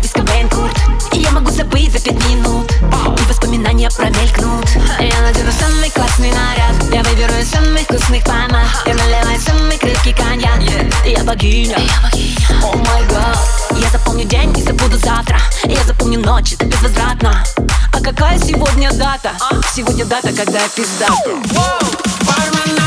весь Кобейн Курт И я могу забыть за пять минут. И воспоминания промелькнут. Я надену самый классный наряд. Я выберу из самых вкусных помад. Я наливаю самый крепкий коньяк. Я богиня. О май гад. Я запомню день и забуду завтра. Я запомню ночь, это безвозвратно. А какая сегодня дата? Сегодня дата, когда я пиздата Бармен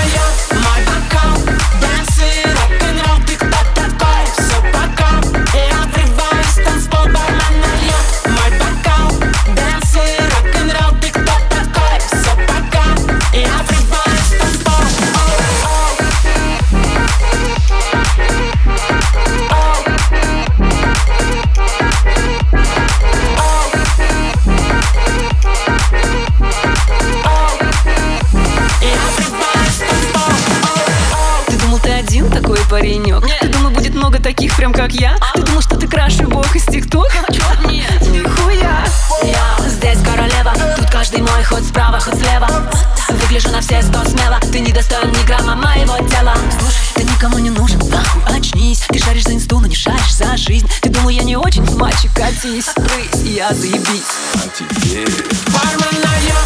паренек? Ты думал, будет много таких, прям как я? Ты думал, что ты краше бог из тикток? Нет, нихуя. Я здесь королева Тут каждый мой хоть справа, хоть слева. Выгляжу на все сто смело Ты не достоин ни грамма моего тела. Слушай, ты никому не нужен, нахуй очнись. Ты шаришь за инсту, но не шаришь за жизнь. Ты думал, я не очень мальчик, катись, брысь, я заебись А теперь Бармен нальет